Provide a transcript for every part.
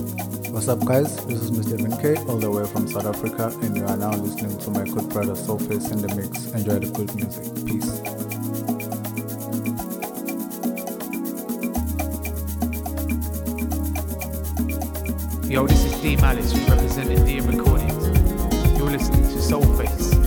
What's up, guys? This is Mr. Evan K, all the way from South Africa, and you are now listening to my good brother Soulface in the mix. Enjoy the good music. Peace. Yo, this is D Malice representing DM Recordings. You're listening to Soulface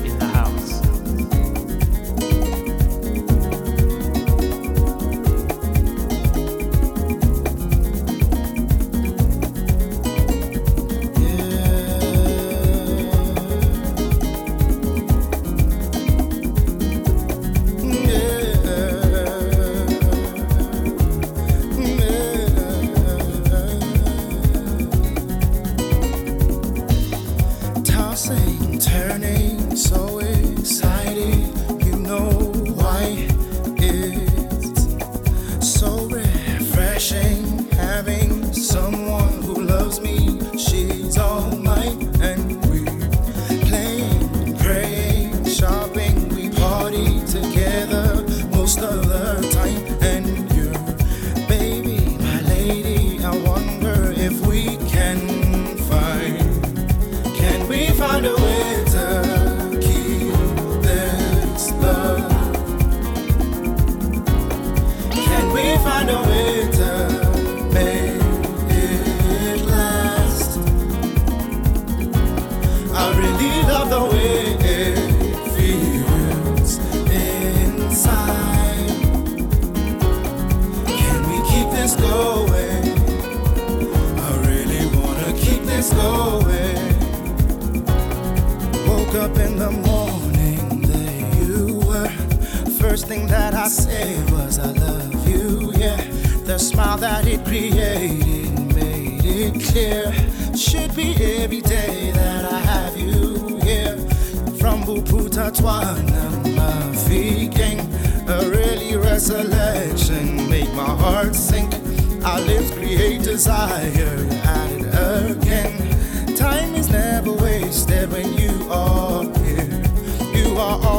Woke up in the morning, there you were. First thing that I said was, I love you, yeah. The smile that it created made it clear. Should be every day that I have you here. From Buputa Twana, Mafikeng. A really resurrection make my heart sink. Our lips create desire, at it again. Time is never wasted when you are.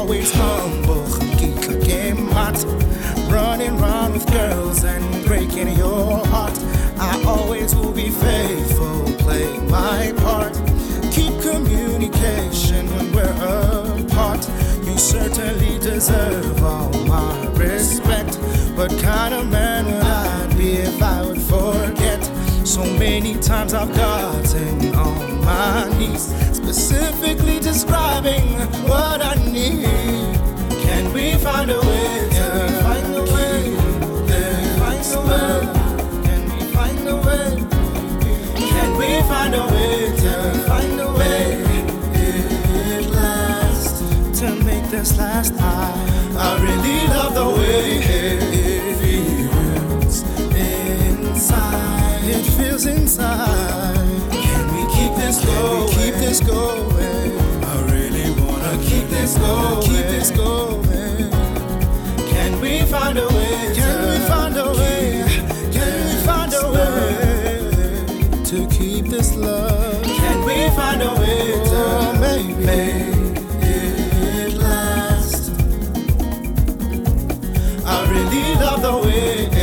Always humble, hot, running round with girls and breaking your heart. I always will be faithful, play my part. Keep communication when we're apart. You certainly deserve all my respect. What kind of man would I be if I would forget? So many times I've gotten on my knees, specifically describing what I need. Can we find a way? Can we find a way? Can we find a way? Can we find a way? Can we find a way lasts to make this last. I I really love the way feels inside. Can we keep this going? Keep this going. I really wanna keep this going. Keep this going. Can we find a way? Can we find a way? Can we find a way to keep this love? Can we find a way to make it last? I really love the way